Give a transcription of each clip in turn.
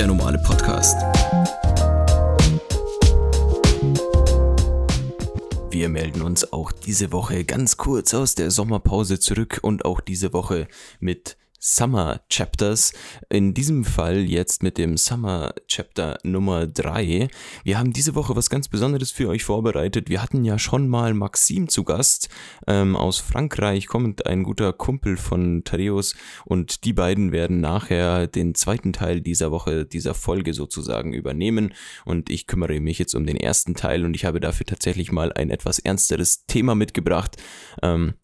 der normale Podcast. Wir melden uns auch diese Woche ganz kurz aus der Sommerpause zurück und auch diese Woche mit Summer Chapters. In diesem Fall jetzt mit dem Summer Chapter Nummer 3. Wir haben diese Woche was ganz Besonderes für euch vorbereitet. Wir hatten ja schon mal Maxim zu Gast ähm, aus Frankreich, kommt ein guter Kumpel von Tareus und die beiden werden nachher den zweiten Teil dieser Woche, dieser Folge sozusagen übernehmen und ich kümmere mich jetzt um den ersten Teil und ich habe dafür tatsächlich mal ein etwas ernsteres Thema mitgebracht. Ähm,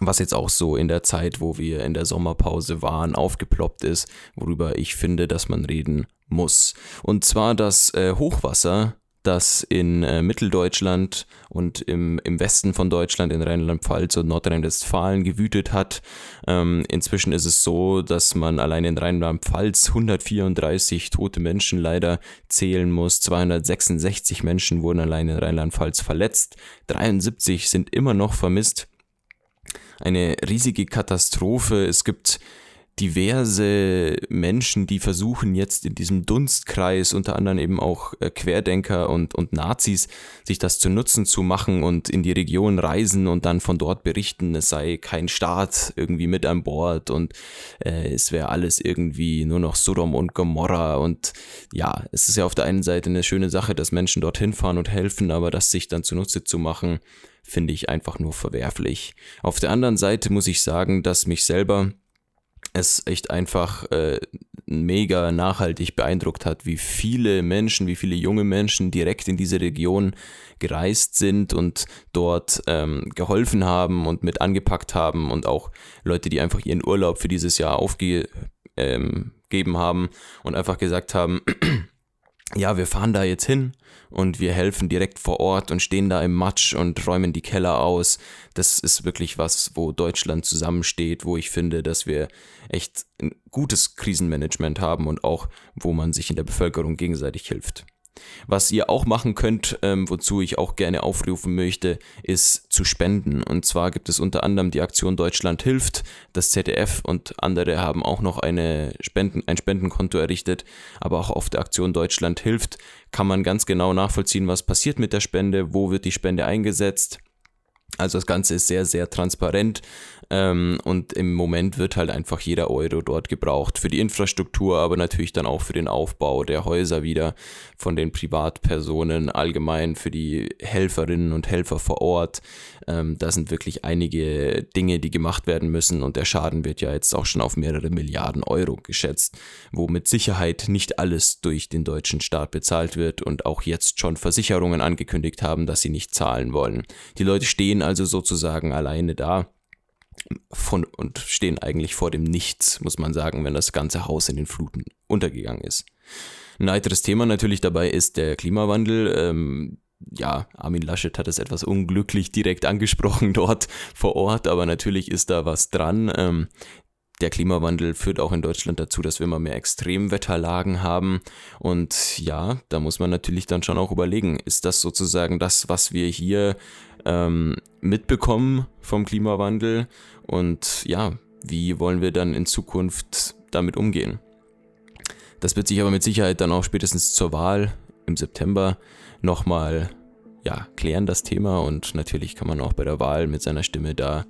was jetzt auch so in der Zeit, wo wir in der Sommerpause waren, aufgeploppt ist, worüber ich finde, dass man reden muss. Und zwar das äh, Hochwasser, das in äh, Mitteldeutschland und im, im Westen von Deutschland, in Rheinland-Pfalz und Nordrhein-Westfalen gewütet hat. Ähm, inzwischen ist es so, dass man allein in Rheinland-Pfalz 134 tote Menschen leider zählen muss. 266 Menschen wurden allein in Rheinland-Pfalz verletzt. 73 sind immer noch vermisst eine riesige Katastrophe. Es gibt diverse Menschen, die versuchen jetzt in diesem Dunstkreis, unter anderem eben auch äh, Querdenker und, und Nazis, sich das zu Nutzen zu machen und in die Region reisen und dann von dort berichten, es sei kein Staat irgendwie mit an Bord und äh, es wäre alles irgendwie nur noch Sodom und Gomorra und ja, es ist ja auf der einen Seite eine schöne Sache, dass Menschen dorthin fahren und helfen, aber das sich dann zunutze zu machen, finde ich einfach nur verwerflich. Auf der anderen Seite muss ich sagen, dass mich selber es echt einfach äh, mega nachhaltig beeindruckt hat, wie viele Menschen, wie viele junge Menschen direkt in diese Region gereist sind und dort ähm, geholfen haben und mit angepackt haben und auch Leute, die einfach ihren Urlaub für dieses Jahr aufgegeben ähm, haben und einfach gesagt haben, ja, wir fahren da jetzt hin und wir helfen direkt vor Ort und stehen da im Matsch und räumen die Keller aus. Das ist wirklich was, wo Deutschland zusammensteht, wo ich finde, dass wir echt ein gutes Krisenmanagement haben und auch, wo man sich in der Bevölkerung gegenseitig hilft. Was ihr auch machen könnt, ähm, wozu ich auch gerne aufrufen möchte, ist zu spenden. Und zwar gibt es unter anderem die Aktion Deutschland hilft. Das ZDF und andere haben auch noch eine Spenden, ein Spendenkonto errichtet. Aber auch auf der Aktion Deutschland hilft kann man ganz genau nachvollziehen, was passiert mit der Spende, wo wird die Spende eingesetzt. Also das Ganze ist sehr, sehr transparent ähm, und im Moment wird halt einfach jeder Euro dort gebraucht für die Infrastruktur, aber natürlich dann auch für den Aufbau der Häuser wieder von den Privatpersonen, allgemein für die Helferinnen und Helfer vor Ort. Ähm, da sind wirklich einige Dinge, die gemacht werden müssen und der Schaden wird ja jetzt auch schon auf mehrere Milliarden Euro geschätzt, wo mit Sicherheit nicht alles durch den deutschen Staat bezahlt wird und auch jetzt schon Versicherungen angekündigt haben, dass sie nicht zahlen wollen. Die Leute stehen also sozusagen alleine da von, und stehen eigentlich vor dem Nichts, muss man sagen, wenn das ganze Haus in den Fluten untergegangen ist. Ein weiteres Thema natürlich dabei ist der Klimawandel. Ähm, ja, Armin Laschet hat es etwas unglücklich direkt angesprochen dort vor Ort, aber natürlich ist da was dran. Ähm, der Klimawandel führt auch in Deutschland dazu, dass wir immer mehr Extremwetterlagen haben. Und ja, da muss man natürlich dann schon auch überlegen, ist das sozusagen das, was wir hier ähm, mitbekommen vom Klimawandel? Und ja, wie wollen wir dann in Zukunft damit umgehen? Das wird sich aber mit Sicherheit dann auch spätestens zur Wahl im September nochmal ja, klären, das Thema. Und natürlich kann man auch bei der Wahl mit seiner Stimme da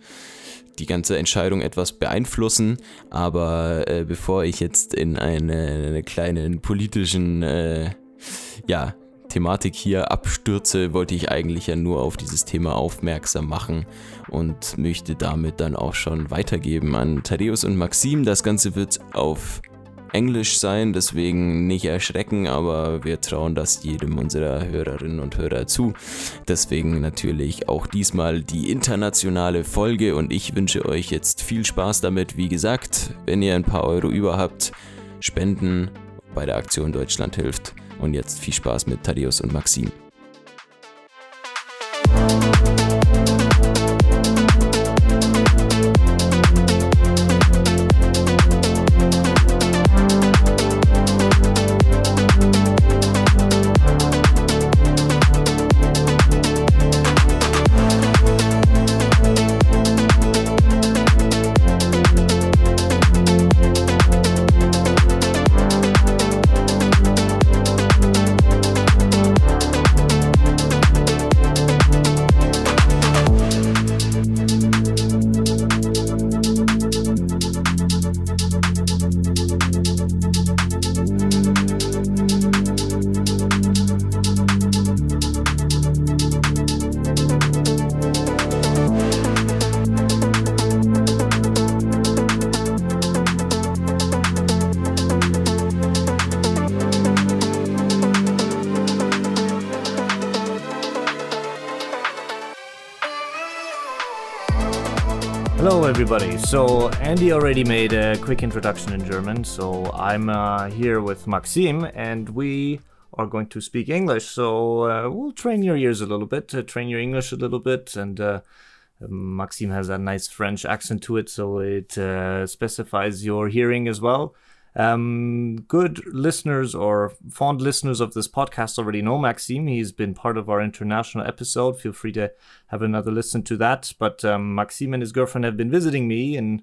die ganze Entscheidung etwas beeinflussen. Aber äh, bevor ich jetzt in eine, eine kleinen politischen äh, ja, Thematik hier abstürze, wollte ich eigentlich ja nur auf dieses Thema aufmerksam machen und möchte damit dann auch schon weitergeben an Thaddeus und Maxim. Das Ganze wird auf Englisch sein, deswegen nicht erschrecken, aber wir trauen das jedem unserer Hörerinnen und Hörer zu. Deswegen natürlich auch diesmal die internationale Folge und ich wünsche euch jetzt viel Spaß damit. Wie gesagt, wenn ihr ein paar Euro über habt, spenden bei der Aktion Deutschland hilft. Und jetzt viel Spaß mit Thaddeus und Maxim. Everybody. So, Andy already made a quick introduction in German. So, I'm uh, here with Maxime, and we are going to speak English. So, uh, we'll train your ears a little bit, uh, train your English a little bit. And uh, Maxime has a nice French accent to it, so it uh, specifies your hearing as well. Um, good listeners or fond listeners of this podcast already know Maxime. He's been part of our international episode. Feel free to have another listen to that. But um, Maxime and his girlfriend have been visiting me in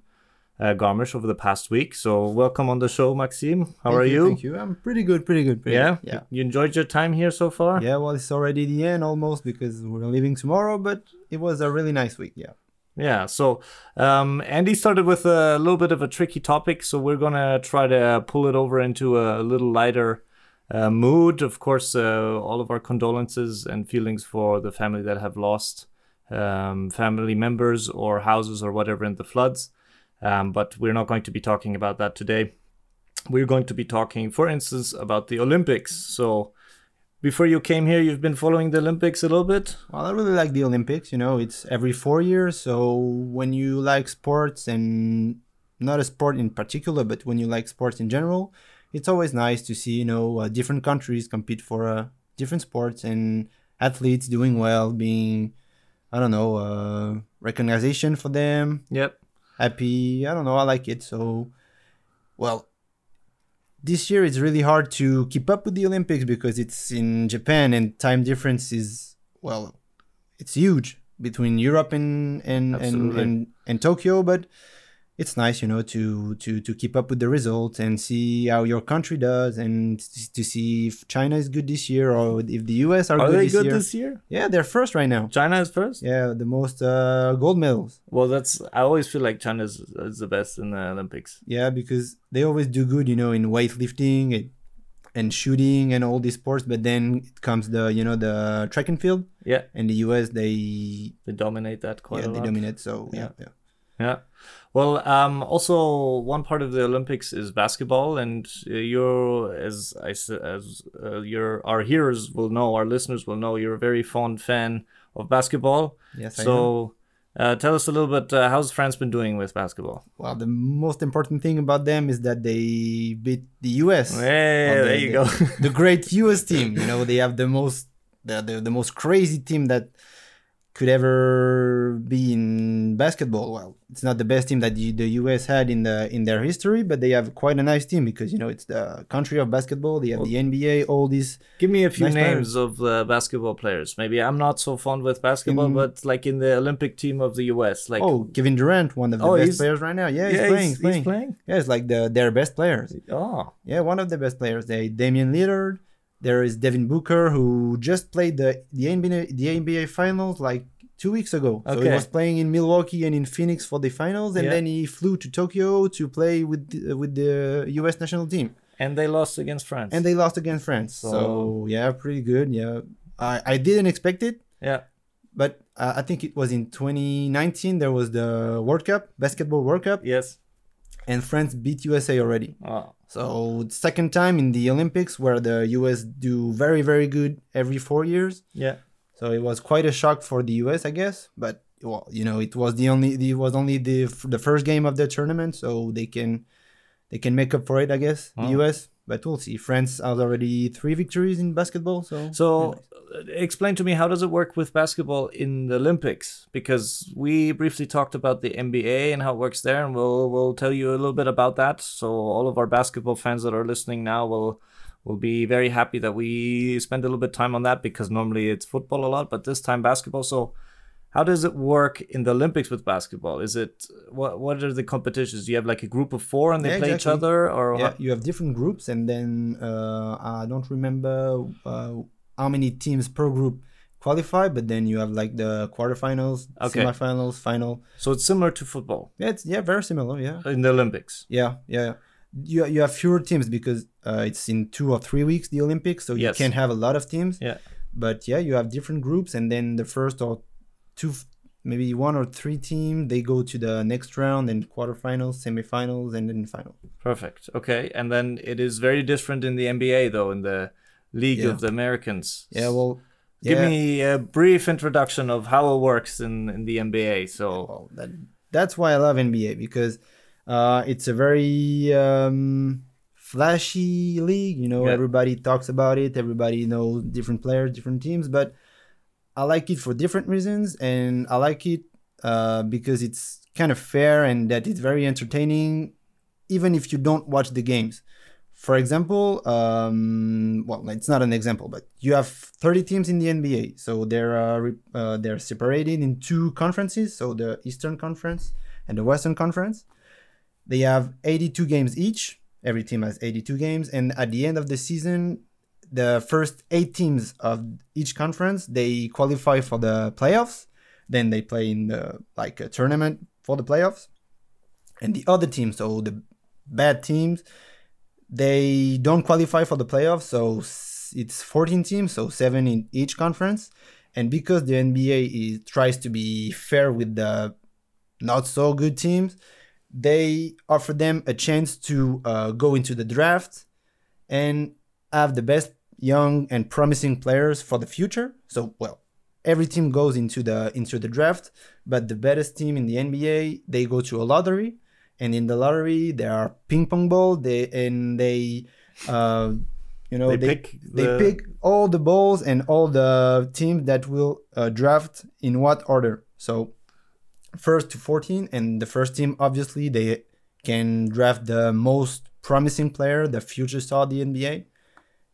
uh, Garmisch over the past week. So welcome on the show, Maxime. How Thank are you? Thank you. I'm pretty good, pretty good. Pretty Yeah? good. Yeah. You enjoyed your time here so far? Yeah, well, it's already the end almost because we're leaving tomorrow, but it was a really nice week. Yeah. Yeah, so um, Andy started with a little bit of a tricky topic, so we're gonna try to pull it over into a little lighter uh, mood. Of course, uh, all of our condolences and feelings for the family that have lost um, family members or houses or whatever in the floods. Um, but we're not going to be talking about that today. We're going to be talking, for instance, about the Olympics. So, before you came here, you've been following the Olympics a little bit. Well, I really like the Olympics. You know, it's every four years. So when you like sports and not a sport in particular, but when you like sports in general, it's always nice to see, you know, uh, different countries compete for uh, different sports and athletes doing well, being, I don't know, uh, recognition for them, Yep. happy. I don't know. I like it. So, well, this year it's really hard to keep up with the Olympics because it's in Japan and time difference is well, it's huge between Europe and and and, and, and Tokyo. But it's nice, you know, to to to keep up with the results and see how your country does and to see if China is good this year or if the US are, Are good, they this, good year. this year? Yeah, they're first right now. China is first. Yeah, the most uh, gold medals. Well, that's. I always feel like China is, is the best in the Olympics. Yeah, because they always do good, you know, in weightlifting and, and shooting and all these sports. But then it comes the, you know, the track and field. Yeah, And the US, they they dominate that quite yeah a they lot. dominate. So yeah, yeah. Yeah. Well, um, also one part of the Olympics is basketball, and uh, you're as I as uh, your our hearers will know, our listeners will know, you're a very fond fan of basketball. Yes, I am. so, uh, tell us a little bit. Uh, how's France been doing with basketball? Well, the most important thing about them is that they beat the US. Hey, Well, there the- you the- go. the great US team. You know, they have the most the, the, the most crazy team that could ever be in basketball. Well, it's not the best team that the, US had in the in their history, but they have quite a nice team because you know it's the country of basketball. They have the NBA, all these. Give me a few Nice names of the basketball players. Maybe I'm not so fond with basketball, In- but like in the Olympic team of the US, like oh, Kevin Durant, one of the Oh, best players right now. Yeah, he's yeah, playing. he's, He's, playing. he's playing. Yeah, it's like the their best players. Oh, Yeah, one of the best players. They Damian Lillard. There is Devin Booker who just played the the NBA the NBA finals like two weeks ago. So he was playing in Milwaukee and in Phoenix for the finals, and Yeah. then he flew to Tokyo to play with the, with the U.S. national team, and they lost against France. and they lost against France. So- So, yeah, pretty good. Yeah, I I didn't expect it, yeah, but uh, I think it was in 2019 there was the World Cup basketball World Cup, yes. and France beat USA already. Oh, So second time in the Olympics where the US do very very good every 4 years. yeah. So it was quite a shock for the US, I guess, but well, you know, it was the only it was only the the first game of the tournament, so they can they can make up for it, I guess, the Oh. US, but we'll see. France has already 3 victories in basketball, so So, uh, explain to me how does it work with basketball in the Olympics? Because we briefly talked about the NBA and how it works there, and we'll we'll tell you a little bit about that. So all of our basketball fans that are listening now will will be very happy that we spend a little bit of time on that because normally it's football a lot, but this time basketball. So. How does it work in the Olympics with basketball? Is it what? What are the competitions? Do you have like a group of four and they Yeah, play each other, or yeah, you have different groups, and then uh, I don't remember uh, how many teams per group qualify, but then you have like the quarterfinals, Okay. semifinals, final. so it's similar to football Yeah, it's yeah, very similar. Yeah, in the Olympics. yeah, yeah. You you have fewer teams because uh, it's in two or three weeks the Olympics, so you Yes. can't have a lot of teams. Yeah. But yeah, you have different groups, and then the first or two, maybe one or three team, they go to the next round and quarterfinals, semifinals, and then final. Perfect. Okay, and then it is very different in the NBA though, in the League Yeah. of the Americans. Yeah, well, Give yeah. me a brief introduction of how it works in, in the NBA. So Well, that that's why I love NBA because uh, it's a very um, flashy league. You know, Yeah. everybody talks about it. Everybody knows different players, different teams. But I like it for different reasons, and I like it uh, because it's kind of fair and that it's very entertaining, even if you don't watch the games. For example, um, well, it's not an example, but you have 30 teams in the NBA, so they're uh, uh, they're separated in two conferences, so the Eastern Conference and the Western Conference. They have 82 games each. Every team has 82 games, and at the end of the season, the first eight teams of each conference they qualify for the playoffs. Then they play in the like a tournament for the playoffs, and the other teams, so the bad teams, they don't qualify for the playoffs. So it's 14 teams, so seven in each conference. And because the NBA is, tries to be fair with the not so good teams, they offer them a chance to uh, go into the draft and have the best young and promising players for the future. So, well, every team goes into the into the draft, but the best team in the NBA they go to a lottery, and in the lottery there are ping pong ball. They and they, uh, you know, They they pick they the- pick all the balls and all the teams that will uh, draft in what order. So first to 14 and the first team obviously they can draft the most promising player the future star of the nba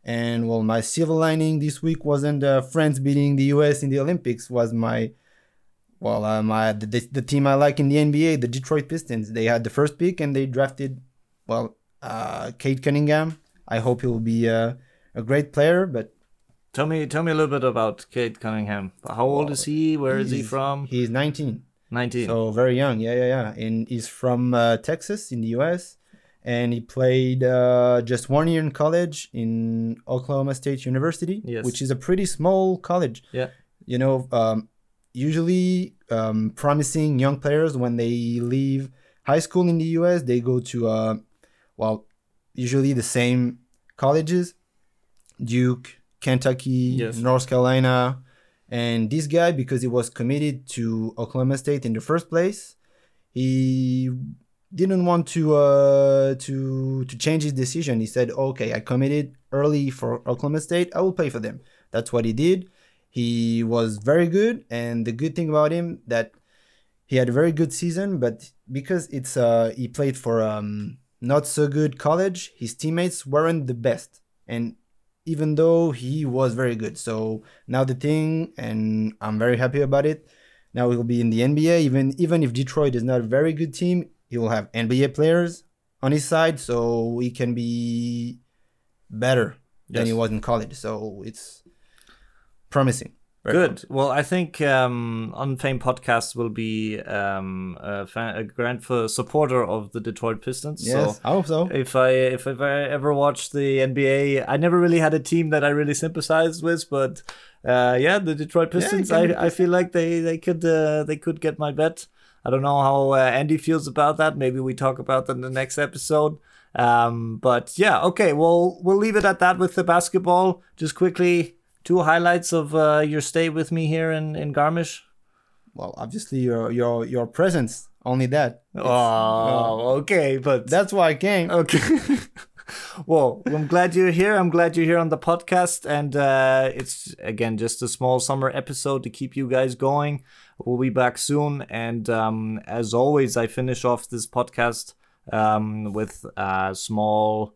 and well my silver lining this week wasn't uh, france beating the us in the olympics was my well uh, my the, the, the team i like in the nba the detroit pistons they had the first pick and they drafted well uh cade cunningham i hope he'll be uh, a great player but Tell me, tell me a little bit about Cade Cunningham. How old is he? Where is he from? he's 19 Nineteen. So very young, yeah, yeah, yeah. And he's from uh, Texas in the U.S. And he played uh, just one year in college in Oklahoma State University, Yes. which is a pretty small college. yeah. You know, um, usually um, promising young players when they leave high school in the U.S. they go to uh, well, usually the same colleges, Duke, Kentucky, Yes. North Carolina, and this guy, because he was committed to Oklahoma State in the first place, he didn't want to uh, to to change his decision. He said, "Okay, I committed early for Oklahoma State. I will pay for them." That's what he did. He was very good, and the good thing about him that he had a very good season, but because it's uh he played for um not so good college, his teammates weren't the best, and even though he was very good. So now the thing, and I'm very happy about it. Now he'll be in the NBA. Even even if Detroit is not a very good team, he will have NBA players on his side, so he can be better than he was in college. So it's promising. Very Good. Well, I think um, Unfamed Podcast will be um, a, fan, a grand f- supporter of the Detroit Pistons. Yes, So I hope so. if I if, if I ever watched the NBA, I never really had a team that I really sympathized with, but uh, yeah, the Detroit Pistons. be I, I feel like they they could uh, they could get my bet. I don't know how uh, Andy feels about that. Maybe we talk about that in the next episode. Um, but yeah, okay. Well, we'll leave it at that with the basketball. Just quickly, two highlights of uh, your stay with me here in in Garmisch. Well, obviously your your your presence. Only that. Oh, okay, but That's why I came. Okay. well, I'm glad you're here. I'm glad you're here on the podcast. And uh, it's, again, just a small summer episode to keep you guys going. We'll be back soon. And um, as always, I finish off this podcast um, with a small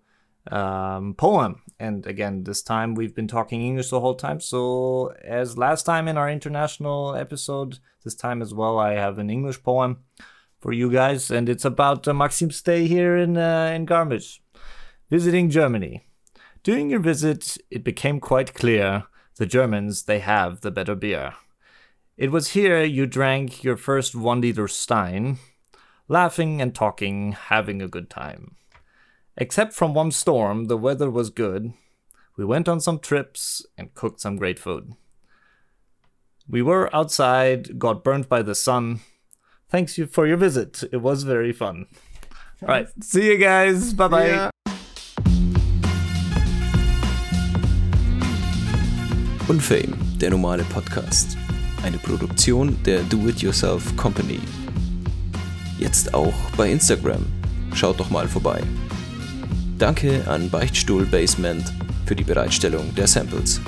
um, poem. And again, this time we've been talking English the whole time. So, as last time in our international episode, this time as well, I have an English poem for you guys, and it's about uh, Maxim's stay here in uh, in Garmisch, visiting Germany. During your visit, it became quite clear the Germans they have the better beer. It was here you drank your first one liter Stein, laughing and talking, having a good time. Except from one storm, the weather was good. We went on some trips and cooked some great food. We were outside, got burnt by the sun, Thanks you for your visit. It was very fun. All right. See you guys. Bye bye. Yeah. Unfame, der normale Podcast. Eine Produktion der Do-It-Yourself Company. jetzt auch bei Instagram. Schaut doch mal vorbei. Danke an Beichtstuhl Basement für die Bereitstellung der Samples.